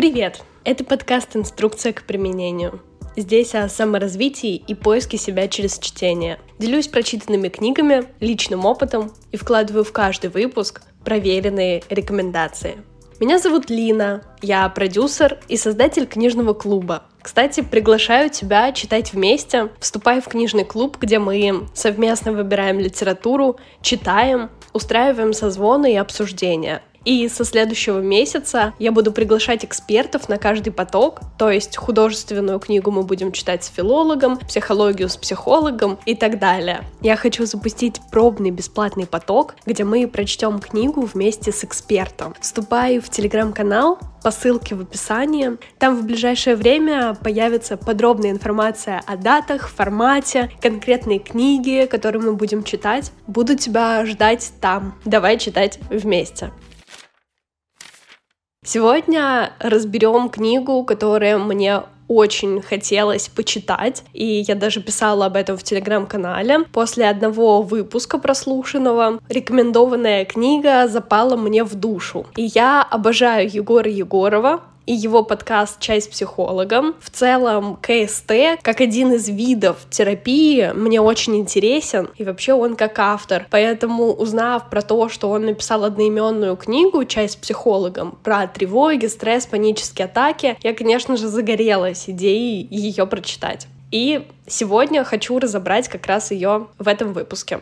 Привет! Это подкаст «Инструкция к применению». Здесь о саморазвитии и поиске себя через чтение. Делюсь прочитанными книгами, личным опытом и вкладываю в каждый выпуск проверенные рекомендации. Меня зовут Лина, я продюсер и создатель книжного клуба. Кстати, приглашаю тебя читать вместе. Вступай в книжный клуб, где мы совместно выбираем литературу, читаем, устраиваем созвоны и обсуждения. И со следующего месяца я буду приглашать экспертов на каждый поток, то есть художественную книгу мы будем читать с филологом, психологию с психологом и так далее. Я хочу запустить пробный бесплатный поток, где мы прочтем книгу вместе с экспертом. Вступай в телеграм-канал по ссылке в описании. Там в ближайшее время появится подробная информация о датах, формате, конкретные книги, которые мы будем читать. Буду тебя ждать там. Давай читать вместе. Сегодня разберем книгу, которая мне очень хотелось почитать, и я даже писала об этом в телеграм-канале. После одного выпуска прослушанного рекомендованная книга запала мне в душу. И я обожаю Егора Егорова, и его подкаст «Чай с психологом». В целом, КСТ, как один из видов терапии, мне очень интересен, и вообще он как автор. Поэтому, узнав про то, что он написал одноименную книгу «Чай с психологом» про тревоги, стресс, панические атаки, я, конечно же, загорелась идеей ее прочитать. И сегодня хочу разобрать как раз ее в этом выпуске.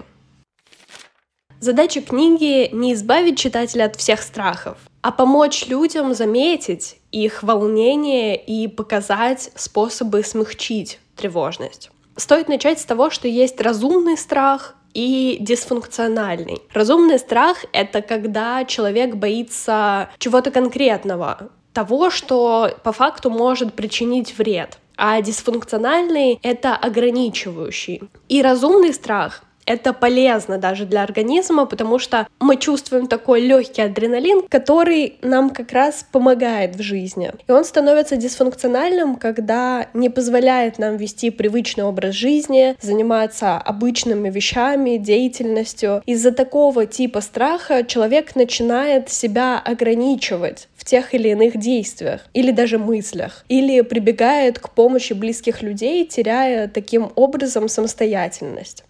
Задача книги — не избавить читателя от всех страхов, а помочь людям заметить их волнение и показать способы смягчить тревожность. Стоит начать с того, что есть разумный страх и дисфункциональный. Разумный страх — это когда человек боится чего-то конкретного, того, что по факту может причинить вред. А дисфункциональный — это ограничивающий. И разумный страх это полезно даже для организма, потому что мы чувствуем такой легкий адреналин, который нам как раз помогает в жизни. И он становится дисфункциональным, когда не позволяет нам вести привычный образ жизни, заниматься обычными вещами, деятельностью. Из-за такого типа страха человек начинает себя ограничивать в тех или иных действиях или даже мыслях, или прибегает к помощи близких людей, теряя таким образом самостоятельность.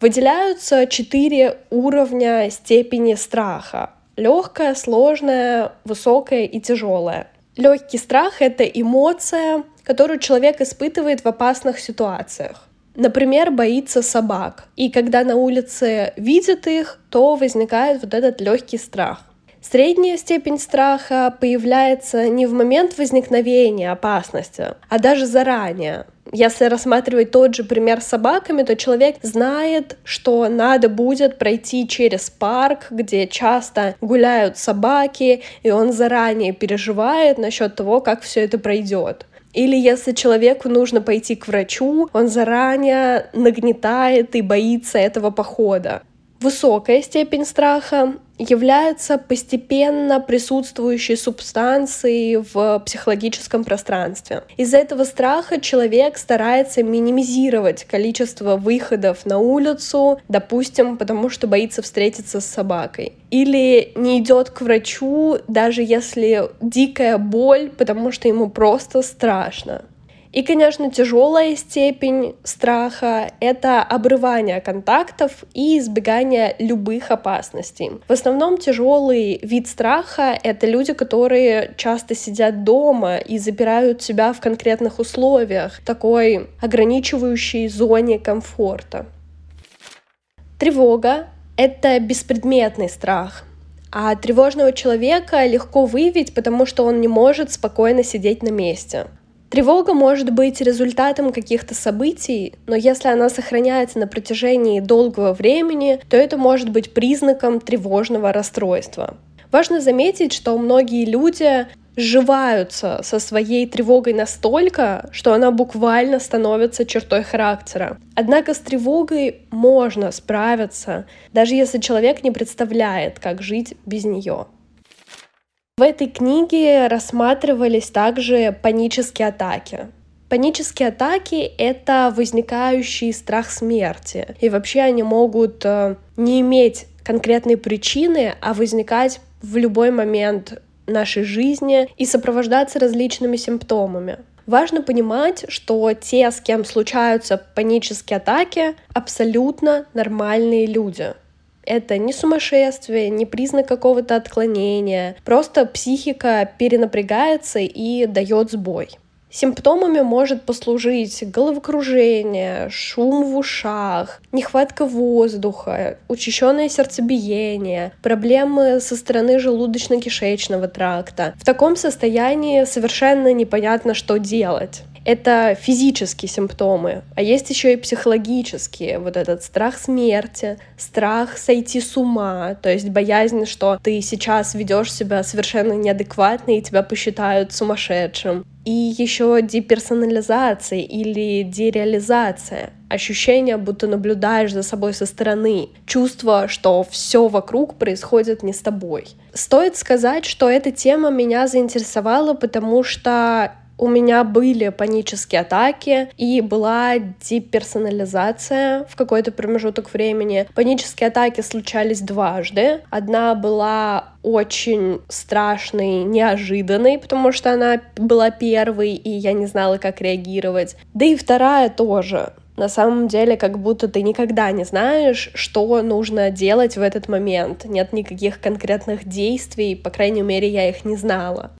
Выделяются четыре уровня степени страха. Легкая, сложная, высокая и тяжелая. Легкий страх — это эмоция, которую человек испытывает в опасных ситуациях. Например, боится собак. И когда на улице видит их, то возникает вот этот легкий страх. Средняя степень страха появляется не в момент возникновения опасности, а даже заранее. Если рассматривать тот же пример с собаками, то человек знает, что надо будет пройти через парк, где часто гуляют собаки, и он заранее переживает насчет того, как все это пройдет. Или если человеку нужно пойти к врачу, он заранее нагнетает и боится этого похода. Высокая степень страха является постепенно присутствующей субстанцией в психологическом пространстве. Из-за этого страха человек старается минимизировать количество выходов на улицу, допустим, потому что боится встретиться с собакой. Или не идет к врачу, даже если дикая боль, потому что ему просто страшно. И, конечно, тяжелая степень страха — это обрывание контактов и избегание любых опасностей. В основном тяжелый вид страха — это люди, которые часто сидят дома и запирают себя в конкретных условиях, такой ограничивающей зоне комфорта. Тревога — это беспредметный страх, а тревожного человека легко выявить, потому что он не может спокойно сидеть на месте. Тревога может быть результатом каких-то событий, но если она сохраняется на протяжении долгого времени, то это может быть признаком тревожного расстройства. Важно заметить, что многие люди сживаются со своей тревогой настолько, что она буквально становится чертой характера. Однако с тревогой можно справиться, даже если человек не представляет, как жить без нее. В этой книге рассматривались также панические атаки. Панические атаки — это возникающий страх смерти. И вообще они могут э, не иметь конкретной причины, а возникать в любой момент нашей жизни и сопровождаться различными симптомами. Важно понимать, что те, с кем случаются панические атаки, абсолютно нормальные люди. Это не сумасшествие, не признак какого-то отклонения. Просто психика перенапрягается и дает сбой. Симптомами может послужить головокружение, шум в ушах, нехватка воздуха, учащенное сердцебиение, проблемы со стороны желудочно-кишечного тракта. В таком состоянии совершенно непонятно, что делать это физические симптомы, а есть еще и психологические. Вот этот страх смерти, страх сойти с ума, то есть боязнь, что ты сейчас ведешь себя совершенно неадекватно и тебя посчитают сумасшедшим. И еще деперсонализация или дереализация. Ощущение, будто наблюдаешь за собой со стороны. Чувство, что все вокруг происходит не с тобой. Стоит сказать, что эта тема меня заинтересовала, потому что у меня были панические атаки и была деперсонализация в какой-то промежуток времени. Панические атаки случались дважды. Одна была очень страшной, неожиданной, потому что она была первой, и я не знала, как реагировать. Да и вторая тоже. На самом деле, как будто ты никогда не знаешь, что нужно делать в этот момент. Нет никаких конкретных действий, по крайней мере, я их не знала.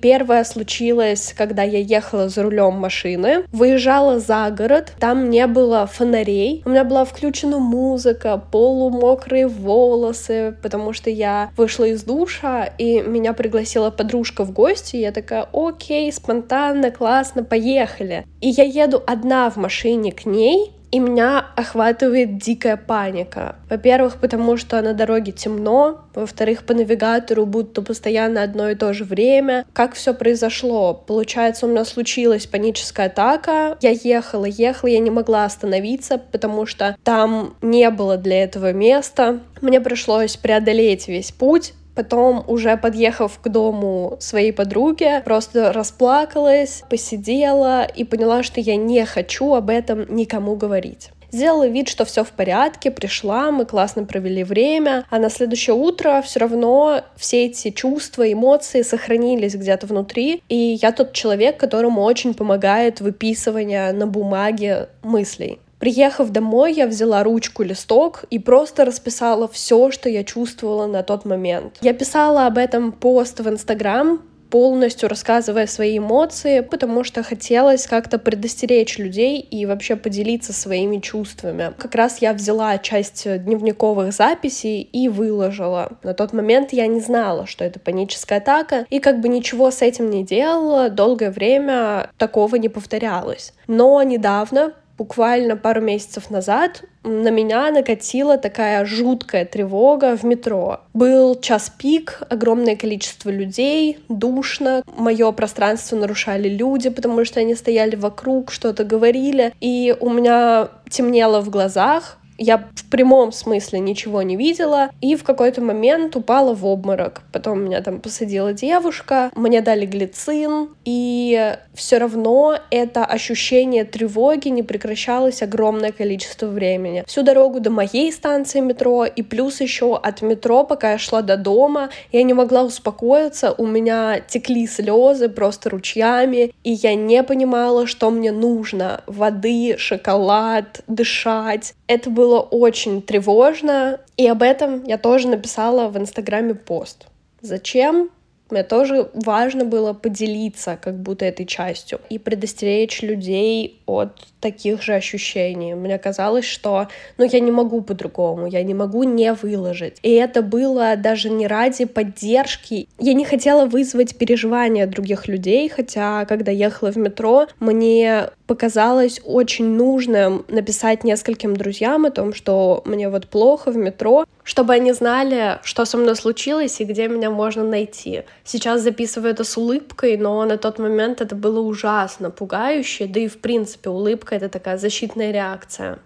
Первое случилось, когда я ехала за рулем машины, выезжала за город, там не было фонарей, у меня была включена музыка, полумокрые волосы, потому что я вышла из душа, и меня пригласила подружка в гости, я такая, окей, спонтанно, классно, поехали. И я еду одна в машине к ней, и меня охватывает дикая паника. Во-первых, потому что на дороге темно, во-вторых, по навигатору будто постоянно одно и то же время. Как все произошло? Получается, у меня случилась паническая атака. Я ехала, ехала, я не могла остановиться, потому что там не было для этого места. Мне пришлось преодолеть весь путь, Потом, уже подъехав к дому своей подруги, просто расплакалась, посидела и поняла, что я не хочу об этом никому говорить. Сделала вид, что все в порядке, пришла, мы классно провели время, а на следующее утро все равно все эти чувства, эмоции сохранились где-то внутри, и я тот человек, которому очень помогает выписывание на бумаге мыслей. Приехав домой, я взяла ручку, листок и просто расписала все, что я чувствовала на тот момент. Я писала об этом пост в Инстаграм, полностью рассказывая свои эмоции, потому что хотелось как-то предостеречь людей и вообще поделиться своими чувствами. Как раз я взяла часть дневниковых записей и выложила. На тот момент я не знала, что это паническая атака, и как бы ничего с этим не делала, долгое время такого не повторялось. Но недавно буквально пару месяцев назад на меня накатила такая жуткая тревога в метро. Был час пик, огромное количество людей, душно, мое пространство нарушали люди, потому что они стояли вокруг, что-то говорили, и у меня темнело в глазах, я в прямом смысле ничего не видела, и в какой-то момент упала в обморок. Потом меня там посадила девушка, мне дали глицин, и все равно это ощущение тревоги не прекращалось огромное количество времени. Всю дорогу до моей станции метро, и плюс еще от метро, пока я шла до дома, я не могла успокоиться, у меня текли слезы просто ручьями, и я не понимала, что мне нужно. Воды, шоколад, дышать. Это было очень тревожно, и об этом я тоже написала в Инстаграме пост. Зачем? Мне тоже важно было поделиться как будто этой частью и предостеречь людей от таких же ощущений. Мне казалось, что ну, я не могу по-другому, я не могу не выложить. И это было даже не ради поддержки. Я не хотела вызвать переживания других людей, хотя когда ехала в метро, мне показалось очень нужным написать нескольким друзьям о том, что мне вот плохо в метро, чтобы они знали, что со мной случилось и где меня можно найти. Сейчас записываю это с улыбкой, но на тот момент это было ужасно пугающе, да и в принципе улыбка — это такая защитная реакция.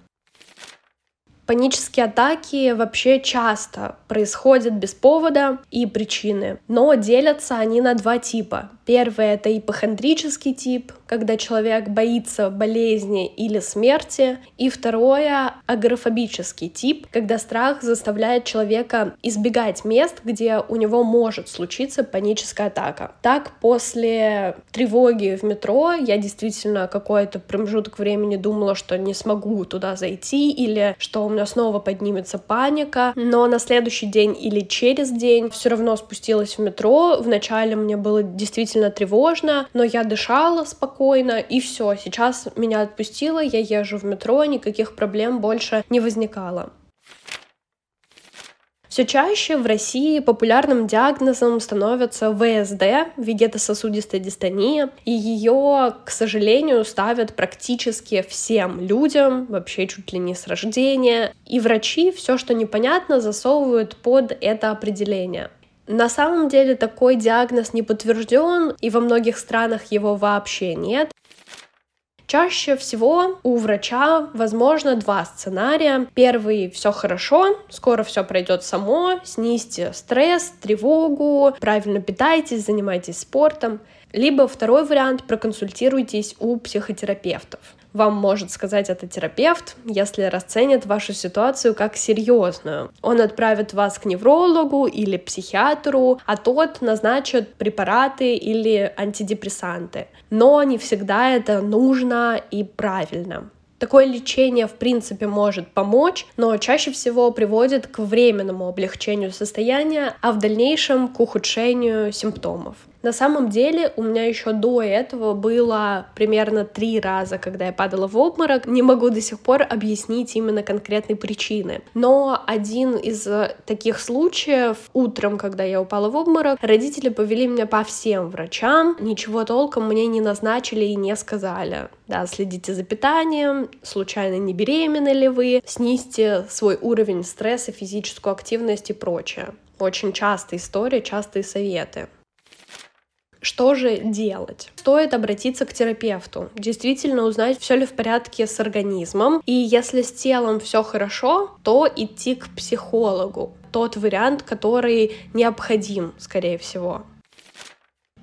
Панические атаки вообще часто происходят без повода и причины, но делятся они на два типа. Первый — это ипохондрический тип, когда человек боится болезни или смерти. И второе — агорафобический тип, когда страх заставляет человека избегать мест, где у него может случиться паническая атака. Так, после тревоги в метро я действительно какой-то промежуток времени думала, что не смогу туда зайти или что у меня снова поднимется паника, но на следующий день или через день все равно спустилась в метро. Вначале мне было действительно тревожно, но я дышала спокойно, и все. Сейчас меня отпустило, я езжу в метро, никаких проблем больше не возникало. Все чаще в России популярным диагнозом становится ВСД, вегетососудистая дистония, и ее, к сожалению, ставят практически всем людям, вообще чуть ли не с рождения, и врачи все, что непонятно, засовывают под это определение. На самом деле такой диагноз не подтвержден, и во многих странах его вообще нет. Чаще всего у врача возможно два сценария. Первый — все хорошо, скоро все пройдет само, снизьте стресс, тревогу, правильно питайтесь, занимайтесь спортом. Либо второй вариант — проконсультируйтесь у психотерапевтов вам может сказать это терапевт, если расценит вашу ситуацию как серьезную. Он отправит вас к неврологу или психиатру, а тот назначит препараты или антидепрессанты. Но не всегда это нужно и правильно. Такое лечение, в принципе, может помочь, но чаще всего приводит к временному облегчению состояния, а в дальнейшем к ухудшению симптомов. На самом деле у меня еще до этого было примерно три раза, когда я падала в обморок. Не могу до сих пор объяснить именно конкретные причины. Но один из таких случаев, утром, когда я упала в обморок, родители повели меня по всем врачам, ничего толком мне не назначили и не сказали. Да, следите за питанием, случайно не беременны ли вы, снизьте свой уровень стресса, физическую активность и прочее. Очень частая история, частые советы. Что же делать? Стоит обратиться к терапевту, действительно узнать, все ли в порядке с организмом. И если с телом все хорошо, то идти к психологу. Тот вариант, который необходим, скорее всего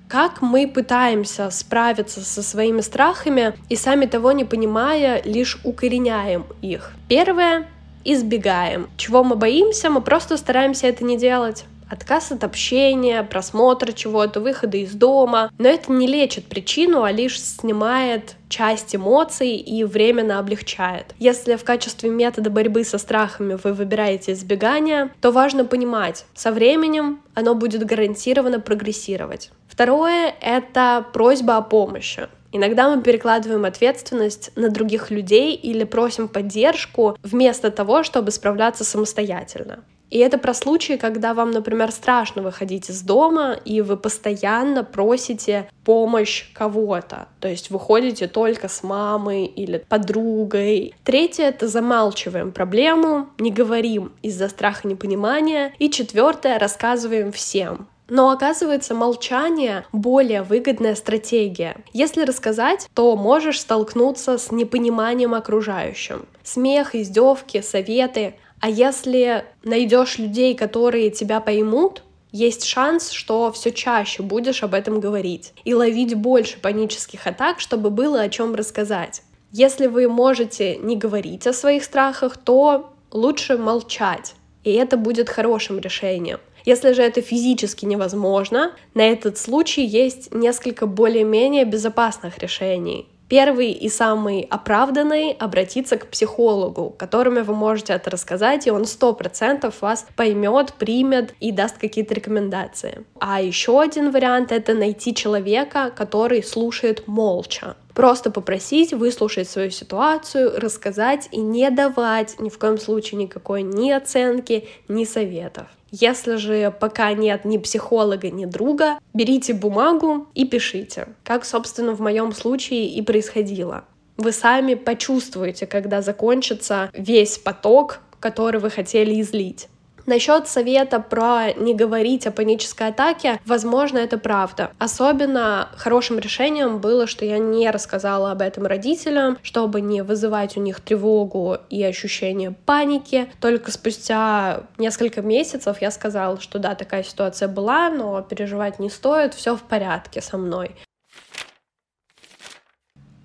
как мы пытаемся справиться со своими страхами и сами того не понимая, лишь укореняем их. Первое избегаем. Чего мы боимся, мы просто стараемся это не делать отказ от общения, просмотра чего-то, выхода из дома. Но это не лечит причину, а лишь снимает часть эмоций и временно облегчает. Если в качестве метода борьбы со страхами вы выбираете избегание, то важно понимать, со временем оно будет гарантированно прогрессировать. Второе — это просьба о помощи. Иногда мы перекладываем ответственность на других людей или просим поддержку вместо того, чтобы справляться самостоятельно. И это про случаи, когда вам, например, страшно выходить из дома, и вы постоянно просите помощь кого-то. То есть вы ходите только с мамой или подругой. Третье — это замалчиваем проблему, не говорим из-за страха непонимания. И четвертое — рассказываем всем. Но оказывается, молчание более выгодная стратегия. Если рассказать, то можешь столкнуться с непониманием окружающим. Смех, издевки, советы а если найдешь людей, которые тебя поймут, есть шанс, что все чаще будешь об этом говорить и ловить больше панических атак, чтобы было о чем рассказать. Если вы можете не говорить о своих страхах, то лучше молчать, и это будет хорошим решением. Если же это физически невозможно, на этот случай есть несколько более-менее безопасных решений. Первый и самый оправданный — обратиться к психологу, которому вы можете это рассказать, и он сто процентов вас поймет, примет и даст какие-то рекомендации. А еще один вариант — это найти человека, который слушает молча. Просто попросить выслушать свою ситуацию, рассказать и не давать ни в коем случае никакой ни оценки, ни советов. Если же пока нет ни психолога, ни друга, берите бумагу и пишите, как, собственно, в моем случае и происходило. Вы сами почувствуете, когда закончится весь поток, который вы хотели излить. Насчет совета про не говорить о панической атаке, возможно, это правда. Особенно хорошим решением было, что я не рассказала об этом родителям, чтобы не вызывать у них тревогу и ощущение паники. Только спустя несколько месяцев я сказала, что да, такая ситуация была, но переживать не стоит, все в порядке со мной.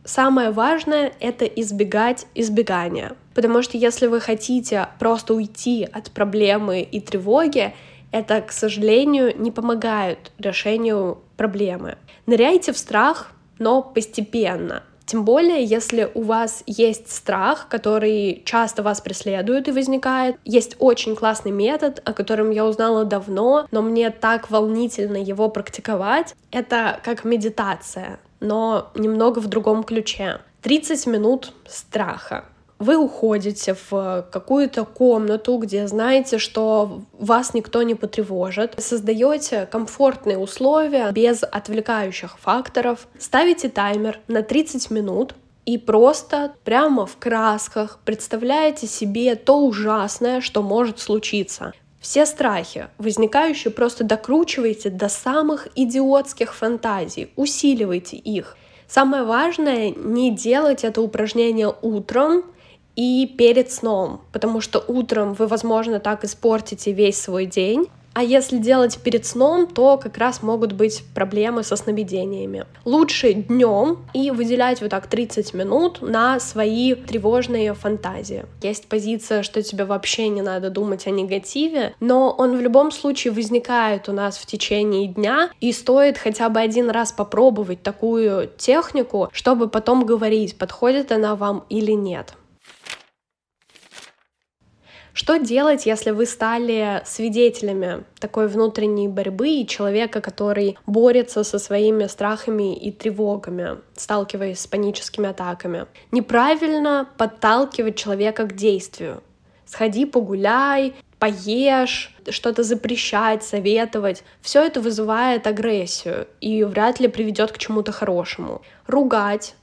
Самое важное — это избегать избегания. Потому что если вы хотите просто уйти от проблемы и тревоги, это, к сожалению, не помогает решению проблемы. Ныряйте в страх, но постепенно. Тем более, если у вас есть страх, который часто вас преследует и возникает. Есть очень классный метод, о котором я узнала давно, но мне так волнительно его практиковать. Это как медитация, но немного в другом ключе. 30 минут страха вы уходите в какую-то комнату, где знаете, что вас никто не потревожит, создаете комфортные условия без отвлекающих факторов, ставите таймер на 30 минут, и просто прямо в красках представляете себе то ужасное, что может случиться. Все страхи, возникающие, просто докручивайте до самых идиотских фантазий, усиливайте их. Самое важное не делать это упражнение утром, и перед сном, потому что утром вы, возможно, так испортите весь свой день, а если делать перед сном, то как раз могут быть проблемы со сновидениями. Лучше днем и выделять вот так 30 минут на свои тревожные фантазии. Есть позиция, что тебе вообще не надо думать о негативе, но он в любом случае возникает у нас в течение дня, и стоит хотя бы один раз попробовать такую технику, чтобы потом говорить, подходит она вам или нет. Что делать, если вы стали свидетелями такой внутренней борьбы и человека, который борется со своими страхами и тревогами, сталкиваясь с паническими атаками? Неправильно подталкивать человека к действию. Сходи погуляй, поешь, что-то запрещать, советовать. Все это вызывает агрессию и вряд ли приведет к чему-то хорошему. Ругать,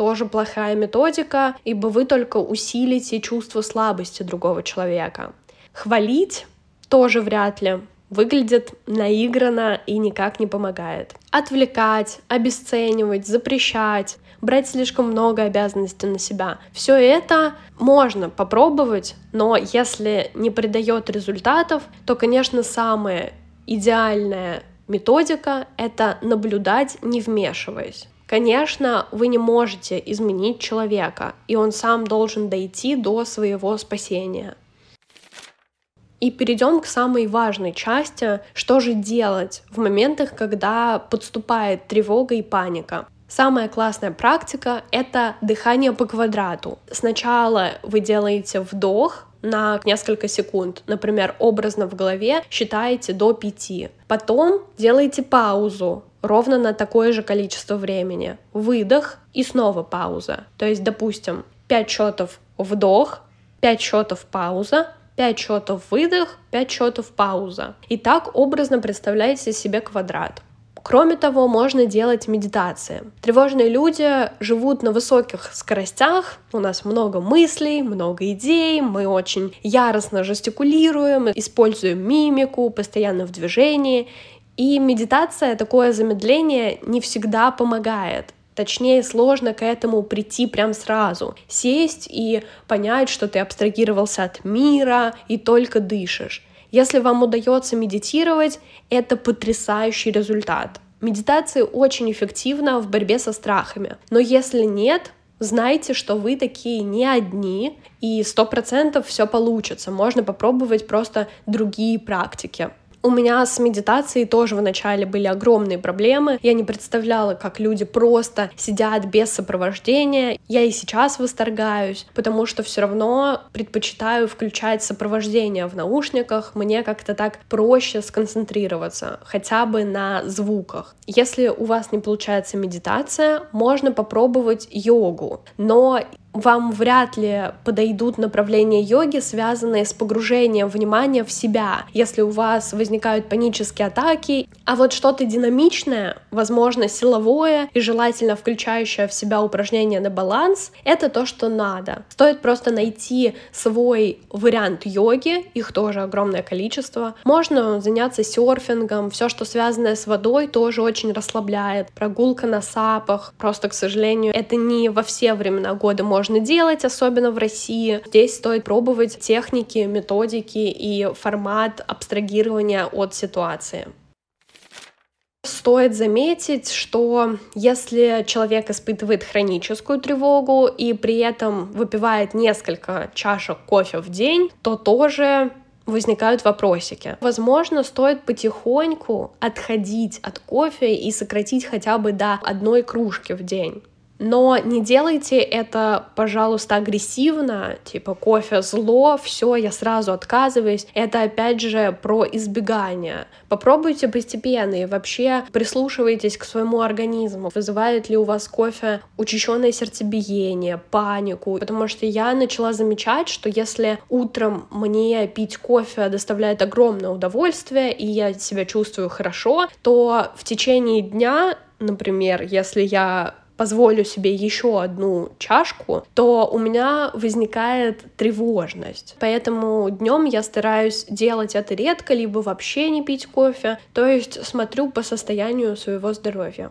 тоже плохая методика, ибо вы только усилите чувство слабости другого человека. Хвалить тоже вряд ли выглядит наигранно и никак не помогает. Отвлекать, обесценивать, запрещать, брать слишком много обязанностей на себя. Все это можно попробовать, но если не придает результатов, то, конечно, самая идеальная методика — это наблюдать, не вмешиваясь. Конечно, вы не можете изменить человека, и он сам должен дойти до своего спасения. И перейдем к самой важной части, что же делать в моментах, когда подступает тревога и паника. Самая классная практика — это дыхание по квадрату. Сначала вы делаете вдох, на несколько секунд. Например, образно в голове считаете до пяти. Потом делаете паузу ровно на такое же количество времени. Выдох и снова пауза. То есть, допустим, 5 счетов вдох, 5 счетов пауза, 5 счетов выдох, 5 счетов пауза. И так образно представляете себе квадрат. Кроме того, можно делать медитации. Тревожные люди живут на высоких скоростях, у нас много мыслей, много идей, мы очень яростно жестикулируем, используем мимику, постоянно в движении, и медитация, такое замедление не всегда помогает. Точнее, сложно к этому прийти прям сразу. Сесть и понять, что ты абстрагировался от мира и только дышишь. Если вам удается медитировать, это потрясающий результат. Медитация очень эффективна в борьбе со страхами. Но если нет, знайте, что вы такие не одни, и сто процентов все получится. Можно попробовать просто другие практики. У меня с медитацией тоже вначале были огромные проблемы. Я не представляла, как люди просто сидят без сопровождения. Я и сейчас восторгаюсь, потому что все равно предпочитаю включать сопровождение в наушниках. Мне как-то так проще сконцентрироваться, хотя бы на звуках. Если у вас не получается медитация, можно попробовать йогу. Но вам вряд ли подойдут направления йоги, связанные с погружением внимания в себя, если у вас возникают панические атаки. А вот что-то динамичное, возможно, силовое и желательно включающее в себя упражнения на баланс, это то, что надо. Стоит просто найти свой вариант йоги, их тоже огромное количество. Можно заняться серфингом, все, что связанное с водой, тоже очень расслабляет. Прогулка на сапах, просто, к сожалению, это не во все времена года можно можно делать, особенно в России. Здесь стоит пробовать техники, методики и формат абстрагирования от ситуации. Стоит заметить, что если человек испытывает хроническую тревогу и при этом выпивает несколько чашек кофе в день, то тоже возникают вопросики. Возможно, стоит потихоньку отходить от кофе и сократить хотя бы до одной кружки в день. Но не делайте это, пожалуйста, агрессивно, типа кофе зло, все, я сразу отказываюсь. Это опять же про избегание. Попробуйте постепенно и вообще прислушивайтесь к своему организму. Вызывает ли у вас кофе учащенное сердцебиение, панику? Потому что я начала замечать, что если утром мне пить кофе доставляет огромное удовольствие, и я себя чувствую хорошо, то в течение дня например, если я позволю себе еще одну чашку, то у меня возникает тревожность. Поэтому днем я стараюсь делать это редко, либо вообще не пить кофе. То есть смотрю по состоянию своего здоровья.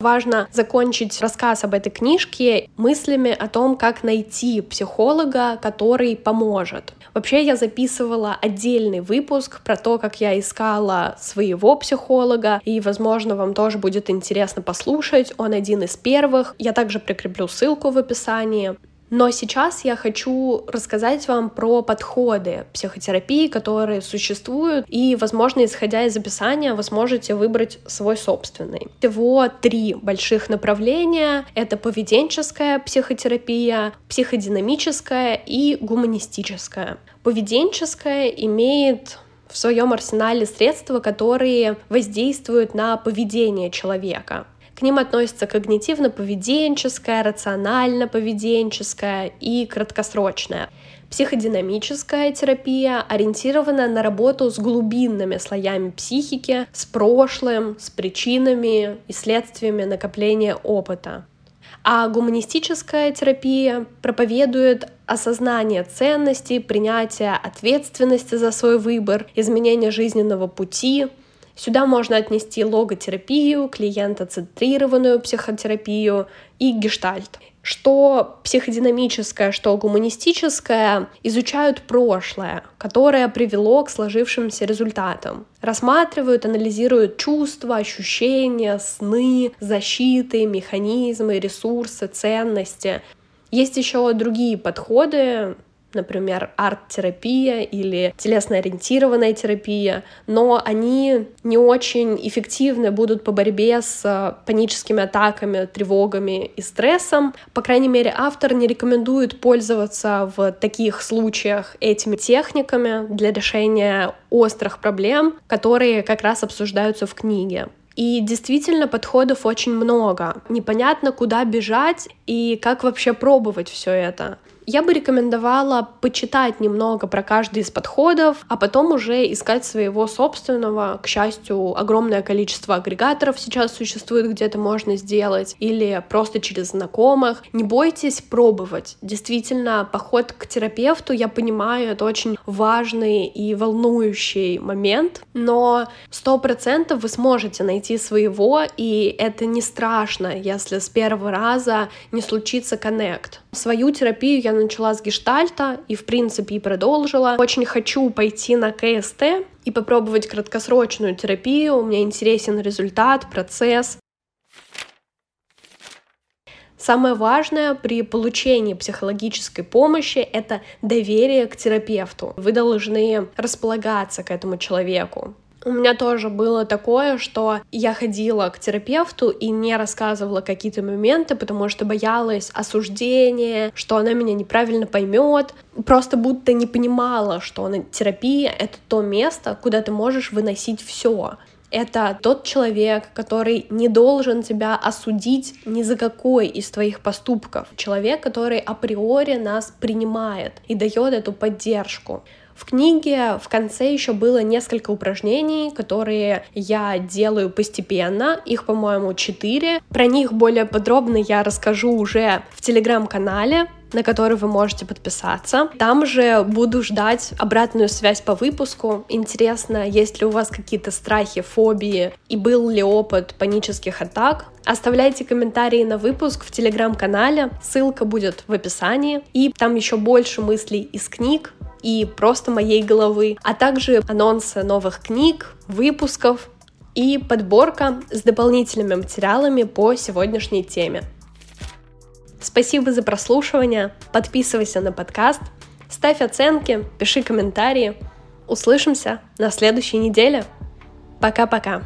Важно закончить рассказ об этой книжке мыслями о том, как найти психолога, который поможет. Вообще я записывала отдельный выпуск про то, как я искала своего психолога, и, возможно, вам тоже будет интересно послушать. Он один из первых. Я также прикреплю ссылку в описании. Но сейчас я хочу рассказать вам про подходы психотерапии, которые существуют, и, возможно, исходя из описания, вы сможете выбрать свой собственный. Всего три больших направления — это поведенческая психотерапия, психодинамическая и гуманистическая. Поведенческая имеет в своем арсенале средства, которые воздействуют на поведение человека. К ним относятся когнитивно-поведенческая, рационально-поведенческая и краткосрочная. Психодинамическая терапия ориентирована на работу с глубинными слоями психики, с прошлым, с причинами и следствиями накопления опыта. А гуманистическая терапия проповедует осознание ценностей, принятие ответственности за свой выбор, изменение жизненного пути, Сюда можно отнести логотерапию, клиентоцентрированную психотерапию и гештальт. Что психодинамическое, что гуманистическое изучают прошлое, которое привело к сложившимся результатам. Рассматривают, анализируют чувства, ощущения, сны, защиты, механизмы, ресурсы, ценности. Есть еще другие подходы, например, арт-терапия или телесно-ориентированная терапия, но они не очень эффективны будут по борьбе с э, паническими атаками, тревогами и стрессом. По крайней мере, автор не рекомендует пользоваться в таких случаях этими техниками для решения острых проблем, которые как раз обсуждаются в книге. И действительно подходов очень много. Непонятно, куда бежать и как вообще пробовать все это. Я бы рекомендовала почитать немного про каждый из подходов, а потом уже искать своего собственного. К счастью, огромное количество агрегаторов сейчас существует, где это можно сделать, или просто через знакомых. Не бойтесь пробовать. Действительно, поход к терапевту, я понимаю, это очень важный и волнующий момент, но сто процентов вы сможете найти своего, и это не страшно, если с первого раза не случится коннект. Свою терапию я начала с гештальта и, в принципе, и продолжила. Очень хочу пойти на КСТ и попробовать краткосрочную терапию. У меня интересен результат, процесс. Самое важное при получении психологической помощи — это доверие к терапевту. Вы должны располагаться к этому человеку. У меня тоже было такое, что я ходила к терапевту и не рассказывала какие-то моменты, потому что боялась осуждения, что она меня неправильно поймет. Просто будто не понимала, что терапия — это то место, куда ты можешь выносить все. Это тот человек, который не должен тебя осудить ни за какой из твоих поступков. Человек, который априори нас принимает и дает эту поддержку. В книге в конце еще было несколько упражнений, которые я делаю постепенно. Их, по-моему, четыре. Про них более подробно я расскажу уже в телеграм-канале на который вы можете подписаться. Там же буду ждать обратную связь по выпуску. Интересно, есть ли у вас какие-то страхи, фобии и был ли опыт панических атак. Оставляйте комментарии на выпуск в телеграм-канале, ссылка будет в описании. И там еще больше мыслей из книг, и просто моей головы, а также анонсы новых книг, выпусков и подборка с дополнительными материалами по сегодняшней теме. Спасибо за прослушивание, подписывайся на подкаст, ставь оценки, пиши комментарии. Услышимся на следующей неделе. Пока-пока.